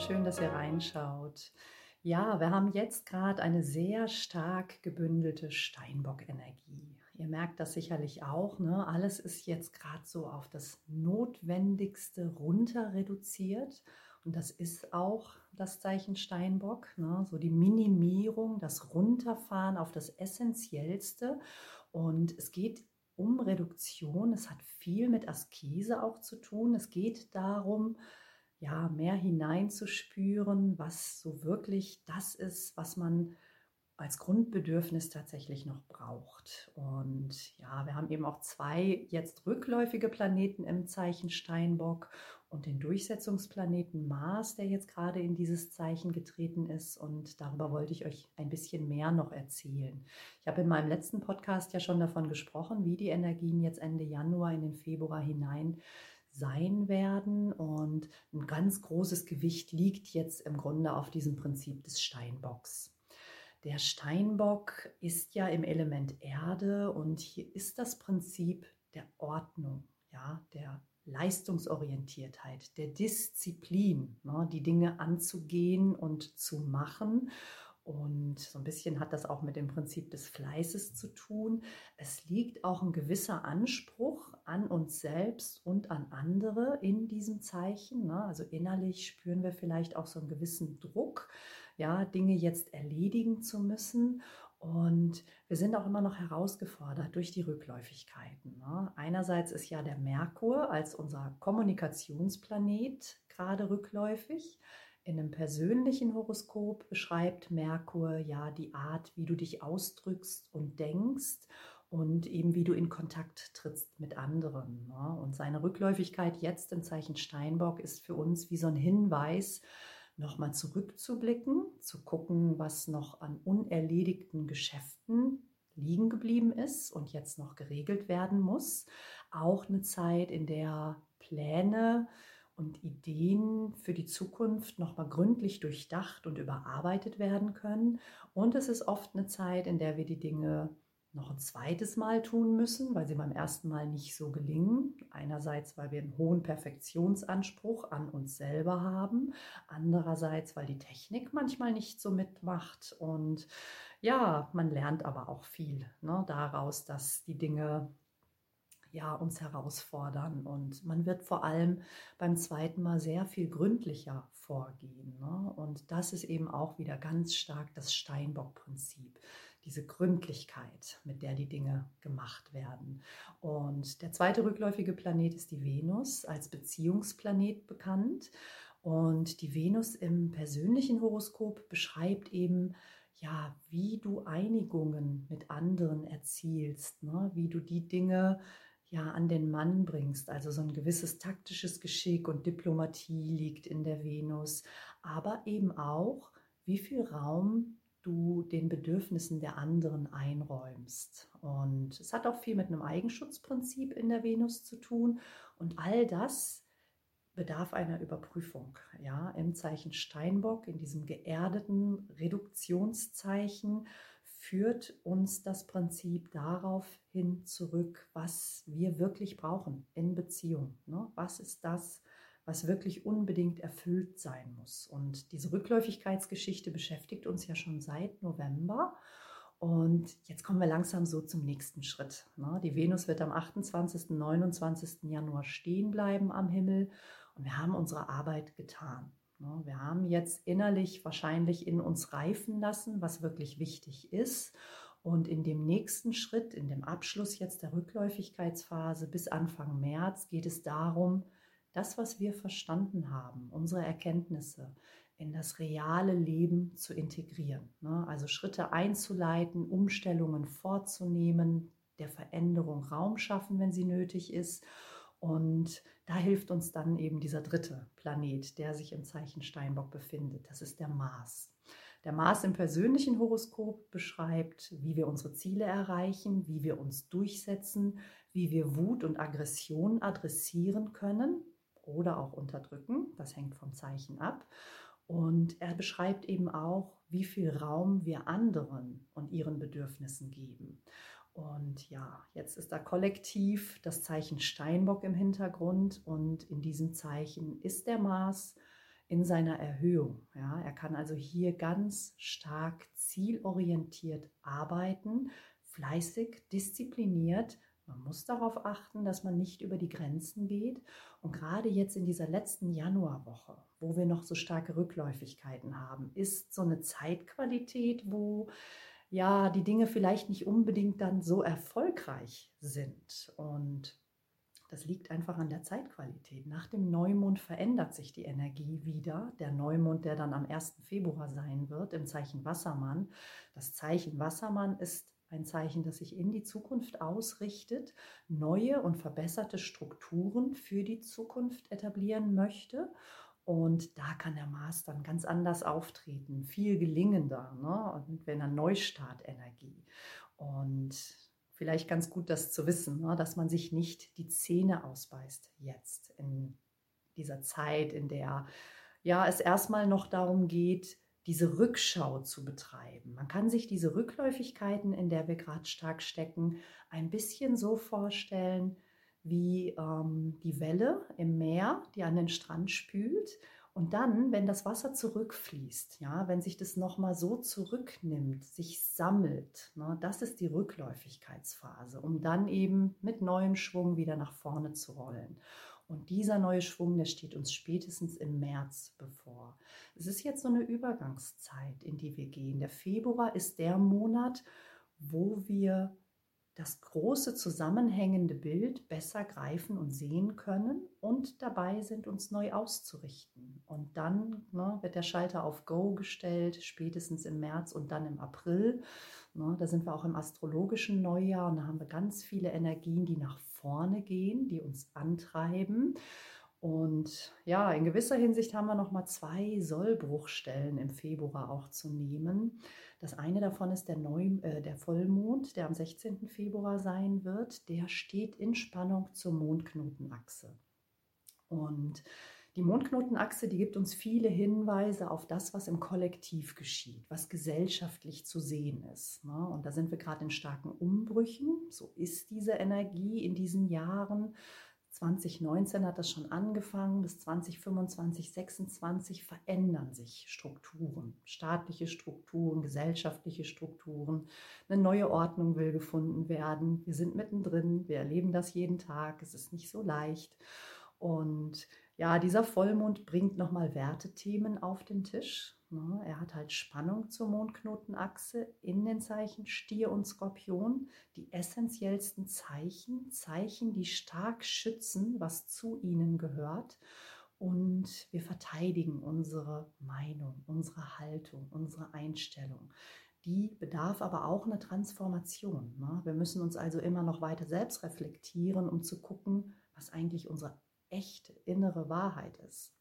schön, dass ihr reinschaut. Ja, wir haben jetzt gerade eine sehr stark gebündelte Steinbock-Energie. Ihr merkt das sicherlich auch. Ne? Alles ist jetzt gerade so auf das Notwendigste runter reduziert. Und das ist auch das Zeichen Steinbock. Ne? So die Minimierung, das Runterfahren auf das Essentiellste. Und es geht um Reduktion. Es hat viel mit Askese auch zu tun. Es geht darum, ja, mehr hineinzuspüren, was so wirklich das ist, was man als Grundbedürfnis tatsächlich noch braucht. Und ja, wir haben eben auch zwei jetzt rückläufige Planeten im Zeichen Steinbock und den Durchsetzungsplaneten Mars, der jetzt gerade in dieses Zeichen getreten ist. Und darüber wollte ich euch ein bisschen mehr noch erzählen. Ich habe in meinem letzten Podcast ja schon davon gesprochen, wie die Energien jetzt Ende Januar in den Februar hinein sein werden. Und ein ganz großes Gewicht liegt jetzt im Grunde auf diesem Prinzip des Steinbocks. Der Steinbock ist ja im Element Erde und hier ist das Prinzip der Ordnung, ja, der Leistungsorientiertheit, der Disziplin, ne, die Dinge anzugehen und zu machen. Und so ein bisschen hat das auch mit dem Prinzip des Fleißes zu tun. Es liegt auch ein gewisser Anspruch an uns selbst und an andere in diesem Zeichen. Ne? Also innerlich spüren wir vielleicht auch so einen gewissen Druck, ja, Dinge jetzt erledigen zu müssen. Und wir sind auch immer noch herausgefordert durch die Rückläufigkeiten. Ne? Einerseits ist ja der Merkur als unser Kommunikationsplanet gerade rückläufig. In einem persönlichen Horoskop beschreibt Merkur ja die Art, wie du dich ausdrückst und denkst und eben wie du in Kontakt trittst mit anderen. Ne? Und seine Rückläufigkeit jetzt im Zeichen Steinbock ist für uns wie so ein Hinweis, nochmal zurückzublicken, zu gucken, was noch an unerledigten Geschäften liegen geblieben ist und jetzt noch geregelt werden muss. Auch eine Zeit, in der Pläne und Ideen für die Zukunft nochmal gründlich durchdacht und überarbeitet werden können. Und es ist oft eine Zeit, in der wir die Dinge noch ein zweites Mal tun müssen, weil sie beim ersten Mal nicht so gelingen. Einerseits, weil wir einen hohen Perfektionsanspruch an uns selber haben. Andererseits, weil die Technik manchmal nicht so mitmacht. Und ja, man lernt aber auch viel ne, daraus, dass die Dinge ja, uns herausfordern. Und man wird vor allem beim zweiten Mal sehr viel gründlicher vorgehen. Ne? Und das ist eben auch wieder ganz stark das Steinbock-Prinzip diese Gründlichkeit, mit der die Dinge gemacht werden. Und der zweite rückläufige Planet ist die Venus, als Beziehungsplanet bekannt. Und die Venus im persönlichen Horoskop beschreibt eben, ja, wie du Einigungen mit anderen erzielst, ne? wie du die Dinge ja an den Mann bringst. Also so ein gewisses taktisches Geschick und Diplomatie liegt in der Venus, aber eben auch, wie viel Raum du den Bedürfnissen der anderen einräumst. Und es hat auch viel mit einem Eigenschutzprinzip in der Venus zu tun. Und all das bedarf einer Überprüfung. Ja, im Zeichen Steinbock, in diesem geerdeten Reduktionszeichen, führt uns das Prinzip darauf hin zurück, was wir wirklich brauchen in Beziehung. Ne? Was ist das, was wirklich unbedingt erfüllt sein muss. Und diese Rückläufigkeitsgeschichte beschäftigt uns ja schon seit November. Und jetzt kommen wir langsam so zum nächsten Schritt. Ne? Die Venus wird am 28. 29. Januar stehen bleiben am Himmel und wir haben unsere Arbeit getan. Ne? Wir haben jetzt innerlich wahrscheinlich in uns reifen lassen, was wirklich wichtig ist. Und in dem nächsten Schritt, in dem Abschluss jetzt der Rückläufigkeitsphase bis Anfang März, geht es darum, das, was wir verstanden haben, unsere Erkenntnisse in das reale Leben zu integrieren. Ne? Also Schritte einzuleiten, Umstellungen vorzunehmen, der Veränderung Raum schaffen, wenn sie nötig ist. Und da hilft uns dann eben dieser dritte Planet, der sich im Zeichen Steinbock befindet. Das ist der Mars. Der Mars im persönlichen Horoskop beschreibt, wie wir unsere Ziele erreichen, wie wir uns durchsetzen, wie wir Wut und Aggression adressieren können oder auch unterdrücken. Das hängt vom Zeichen ab. Und er beschreibt eben auch, wie viel Raum wir anderen und ihren Bedürfnissen geben. Und ja, jetzt ist da kollektiv das Zeichen Steinbock im Hintergrund und in diesem Zeichen ist der Mars in seiner Erhöhung. Ja, er kann also hier ganz stark zielorientiert arbeiten, fleißig, diszipliniert. Man muss darauf achten, dass man nicht über die Grenzen geht. Und gerade jetzt in dieser letzten Januarwoche, wo wir noch so starke Rückläufigkeiten haben, ist so eine Zeitqualität, wo ja die Dinge vielleicht nicht unbedingt dann so erfolgreich sind. Und das liegt einfach an der Zeitqualität. Nach dem Neumond verändert sich die Energie wieder. Der Neumond, der dann am 1. Februar sein wird, im Zeichen Wassermann. Das Zeichen Wassermann ist ein Zeichen, das sich in die Zukunft ausrichtet, neue und verbesserte Strukturen für die Zukunft etablieren möchte. Und da kann der Mars dann ganz anders auftreten, viel gelingender, ne? und wenn er Neustartenergie. Und vielleicht ganz gut, das zu wissen, ne? dass man sich nicht die Zähne ausbeißt jetzt in dieser Zeit, in der ja es erstmal noch darum geht, diese Rückschau zu betreiben. Man kann sich diese Rückläufigkeiten, in der wir gerade stark stecken, ein bisschen so vorstellen wie ähm, die Welle im Meer, die an den Strand spült und dann, wenn das Wasser zurückfließt, ja, wenn sich das nochmal so zurücknimmt, sich sammelt, ne, das ist die Rückläufigkeitsphase, um dann eben mit neuem Schwung wieder nach vorne zu rollen. Und dieser neue Schwung, der steht uns spätestens im März bevor. Es ist jetzt so eine Übergangszeit, in die wir gehen. Der Februar ist der Monat, wo wir das große zusammenhängende Bild besser greifen und sehen können und dabei sind, uns neu auszurichten. Und dann ne, wird der Schalter auf Go gestellt, spätestens im März und dann im April. Ne, da sind wir auch im astrologischen Neujahr und da haben wir ganz viele Energien, die nach vorne gehen, die uns antreiben. Und ja, in gewisser Hinsicht haben wir noch mal zwei Sollbruchstellen im Februar auch zu nehmen. Das eine davon ist der, Neu äh, der Vollmond, der am 16. Februar sein wird. Der steht in Spannung zur Mondknotenachse. Und die Mondknotenachse, die gibt uns viele Hinweise auf das, was im Kollektiv geschieht, was gesellschaftlich zu sehen ist. Ne? Und da sind wir gerade in starken Umbrüchen. So ist diese Energie in diesen Jahren. 2019 hat das schon angefangen, bis 2025, 2026 verändern sich Strukturen, staatliche Strukturen, gesellschaftliche Strukturen. Eine neue Ordnung will gefunden werden. Wir sind mittendrin, wir erleben das jeden Tag, es ist nicht so leicht. Und ja, dieser Vollmond bringt nochmal Wertethemen auf den Tisch. Ne? Er hat halt Spannung zur Mondknotenachse in den Zeichen Stier und Skorpion, die essentiellsten Zeichen, Zeichen, die stark schützen, was zu ihnen gehört. Und wir verteidigen unsere Meinung, unsere Haltung, unsere Einstellung. Die bedarf aber auch einer Transformation. Ne? Wir müssen uns also immer noch weiter selbst reflektieren, um zu gucken, was eigentlich unsere echte innere Wahrheit ist.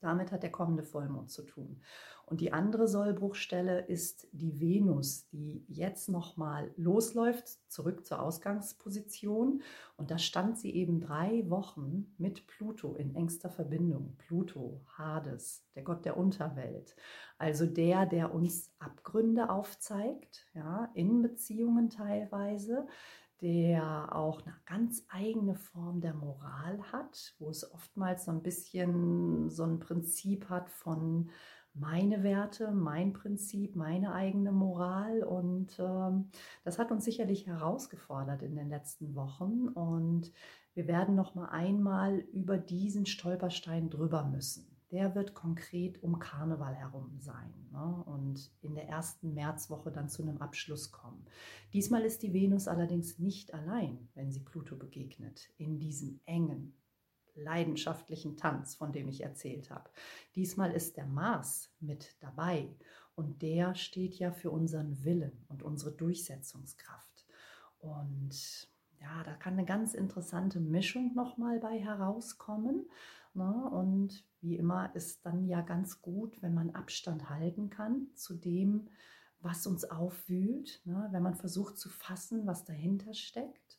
Damit hat der kommende Vollmond zu tun. Und die andere Sollbruchstelle ist die Venus, die jetzt nochmal losläuft, zurück zur Ausgangsposition. Und da stand sie eben drei Wochen mit Pluto in engster Verbindung. Pluto, Hades, der Gott der Unterwelt. Also der, der uns Abgründe aufzeigt, ja, in Beziehungen teilweise, der auch eine ganz eigene Form der Moral hat, wo es oftmals so ein bisschen so ein Prinzip hat von meine Werte, mein Prinzip, meine eigene Moral. Und ähm, das hat uns sicherlich herausgefordert in den letzten Wochen. Und wir werden noch mal einmal über diesen Stolperstein drüber müssen der wird konkret um Karneval herum sein? Und in der ersten Märzwoche dann zu einem Abschluss kommen. Diesmal ist die Venus allerdings nicht allein, wenn sie Pluto begegnet, in diesem engen, leidenschaftlichen Tanz, von dem ich erzählt habe. Diesmal ist der Mars mit dabei und der steht ja für unseren Willen und unsere Durchsetzungskraft. Und ja, da kann eine ganz interessante Mischung nochmal bei herauskommen. Ne? Und wie immer ist dann ja ganz gut, wenn man Abstand halten kann zu dem, was uns aufwühlt, ne? wenn man versucht zu fassen, was dahinter steckt.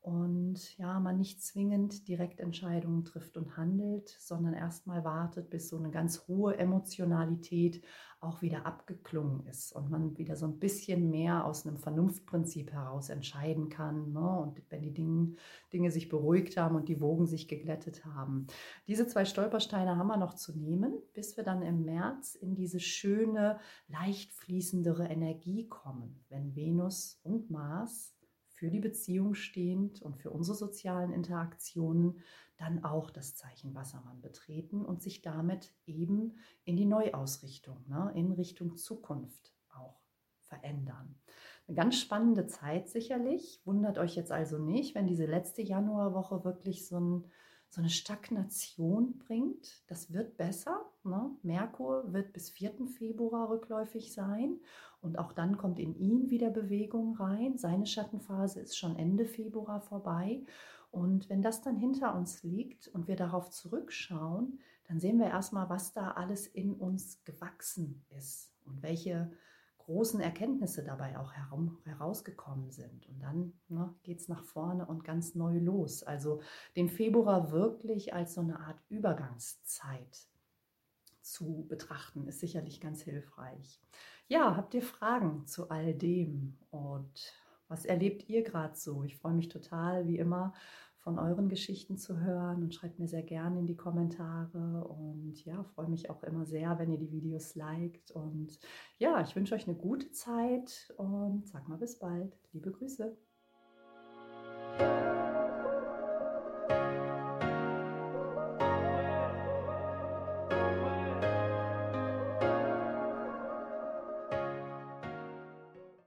Und ja, man nicht zwingend direkt Entscheidungen trifft und handelt, sondern erstmal wartet, bis so eine ganz hohe Emotionalität auch wieder abgeklungen ist und man wieder so ein bisschen mehr aus einem Vernunftprinzip heraus entscheiden kann. Ne? Und wenn die Dinge, Dinge sich beruhigt haben und die Wogen sich geglättet haben. Diese zwei Stolpersteine haben wir noch zu nehmen, bis wir dann im März in diese schöne, leicht fließendere Energie kommen, wenn Venus und Mars für die Beziehung stehend und für unsere sozialen Interaktionen dann auch das Zeichen Wassermann betreten und sich damit eben in die Neuausrichtung, ne, in Richtung Zukunft auch verändern. Eine ganz spannende Zeit sicherlich. Wundert euch jetzt also nicht, wenn diese letzte Januarwoche wirklich so ein so eine Stagnation bringt. Das wird besser. Ne? Merkur wird bis 4. Februar rückläufig sein und auch dann kommt in ihn wieder Bewegung rein. Seine Schattenphase ist schon Ende Februar vorbei. Und wenn das dann hinter uns liegt und wir darauf zurückschauen, dann sehen wir erstmal, was da alles in uns gewachsen ist und welche großen Erkenntnisse dabei auch herum, herausgekommen sind. Und dann ne, geht es nach vorne und ganz neu los. Also den Februar wirklich als so eine Art Übergangszeit zu betrachten, ist sicherlich ganz hilfreich. Ja, habt ihr Fragen zu all dem? Und was erlebt ihr gerade so? Ich freue mich total, wie immer, von euren Geschichten zu hören und schreibt mir sehr gerne in die Kommentare und ja, freue mich auch immer sehr, wenn ihr die Videos liked und ja, ich wünsche euch eine gute Zeit und sag mal bis bald. Liebe Grüße.